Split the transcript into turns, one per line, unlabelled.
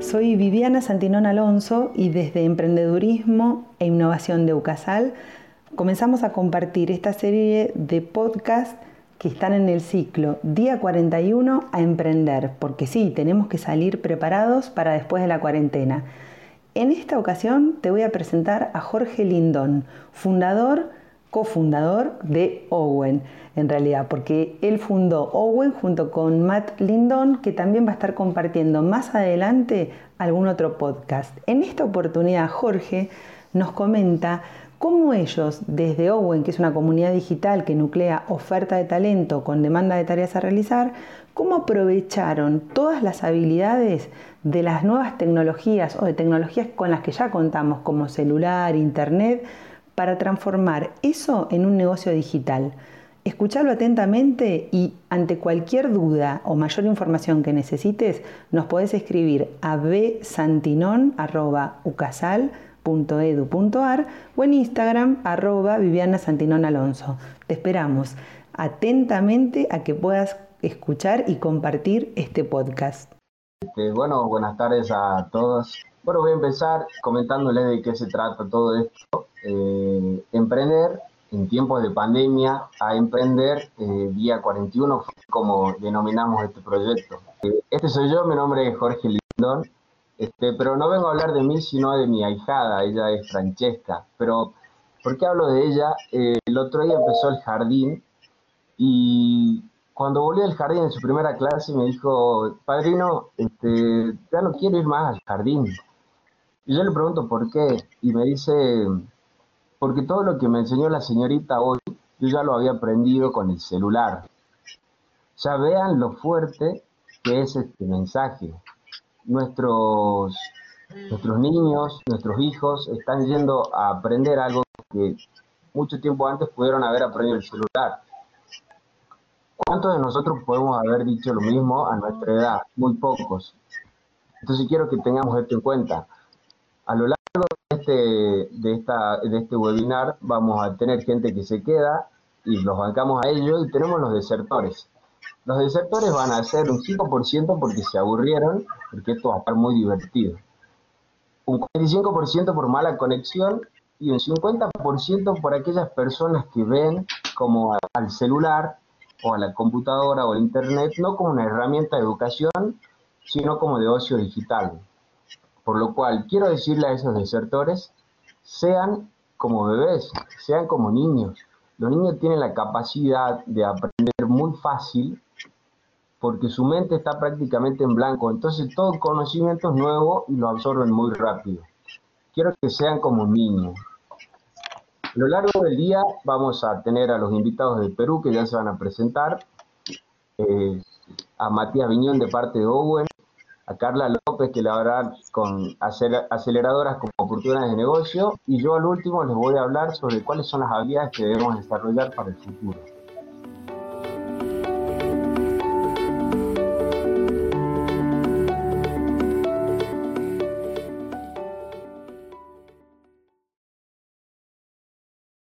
soy Viviana Santinón Alonso y desde Emprendedurismo e Innovación de UCASAL comenzamos a compartir esta serie de podcasts que están en el ciclo Día 41 a Emprender, porque sí, tenemos que salir preparados para después de la cuarentena. En esta ocasión te voy a presentar a Jorge Lindón, fundador, cofundador de Owen, en realidad, porque él fundó Owen junto con Matt Lindon, que también va a estar compartiendo más adelante algún otro podcast. En esta oportunidad, Jorge nos comenta cómo ellos, desde Owen, que es una comunidad digital que nuclea oferta de talento con demanda de tareas a realizar, cómo aprovecharon todas las habilidades de las nuevas tecnologías o de tecnologías con las que ya contamos, como celular, internet, para transformar eso en un negocio digital. Escuchalo atentamente y ante cualquier duda o mayor información que necesites, nos podés escribir a bsantinon.ucasal.edu.ar o en Instagram arroba Alonso. Te esperamos atentamente a que puedas escuchar y compartir este podcast.
Este, bueno, buenas tardes a todos. Bueno, voy a empezar comentándoles de qué se trata todo esto. Eh, emprender en tiempos de pandemia a emprender eh, Día 41, como denominamos este proyecto. Eh, este soy yo, mi nombre es Jorge Lindón, este, pero no vengo a hablar de mí, sino de mi ahijada, ella es Francesca. Pero, ¿por qué hablo de ella? Eh, el otro día empezó el jardín y cuando volvió al jardín en su primera clase me dijo, padrino, este, ya no quiero ir más al jardín. Y yo le pregunto por qué, y me dice, porque todo lo que me enseñó la señorita hoy, yo ya lo había aprendido con el celular. Ya vean lo fuerte que es este mensaje. Nuestros, nuestros niños, nuestros hijos están yendo a aprender algo que mucho tiempo antes pudieron haber aprendido el celular. ¿Cuántos de nosotros podemos haber dicho lo mismo a nuestra edad? Muy pocos. Entonces quiero que tengamos esto en cuenta. A lo largo de este, de, este webinar vamos a tener gente que se queda y los bancamos a ellos y tenemos los desertores. Los desertores van a ser un 5% porque se aburrieron, porque esto va a estar muy divertido. Un 45% por mala conexión y un 50% por aquellas personas que ven como al celular o a la computadora o al internet no como una herramienta de educación, sino como de ocio digital. Por lo cual, quiero decirle a esos desertores, sean como bebés, sean como niños. Los niños tienen la capacidad de aprender muy fácil porque su mente está prácticamente en blanco. Entonces todo conocimiento es nuevo y lo absorben muy rápido. Quiero que sean como niños. A lo largo del día vamos a tener a los invitados del Perú que ya se van a presentar. Eh, a Matías Viñón de parte de Owen, a Carla López, que la verdad con aceleradoras como oportunidades de negocio, y yo al último les voy a hablar sobre cuáles son las habilidades que debemos desarrollar para el futuro.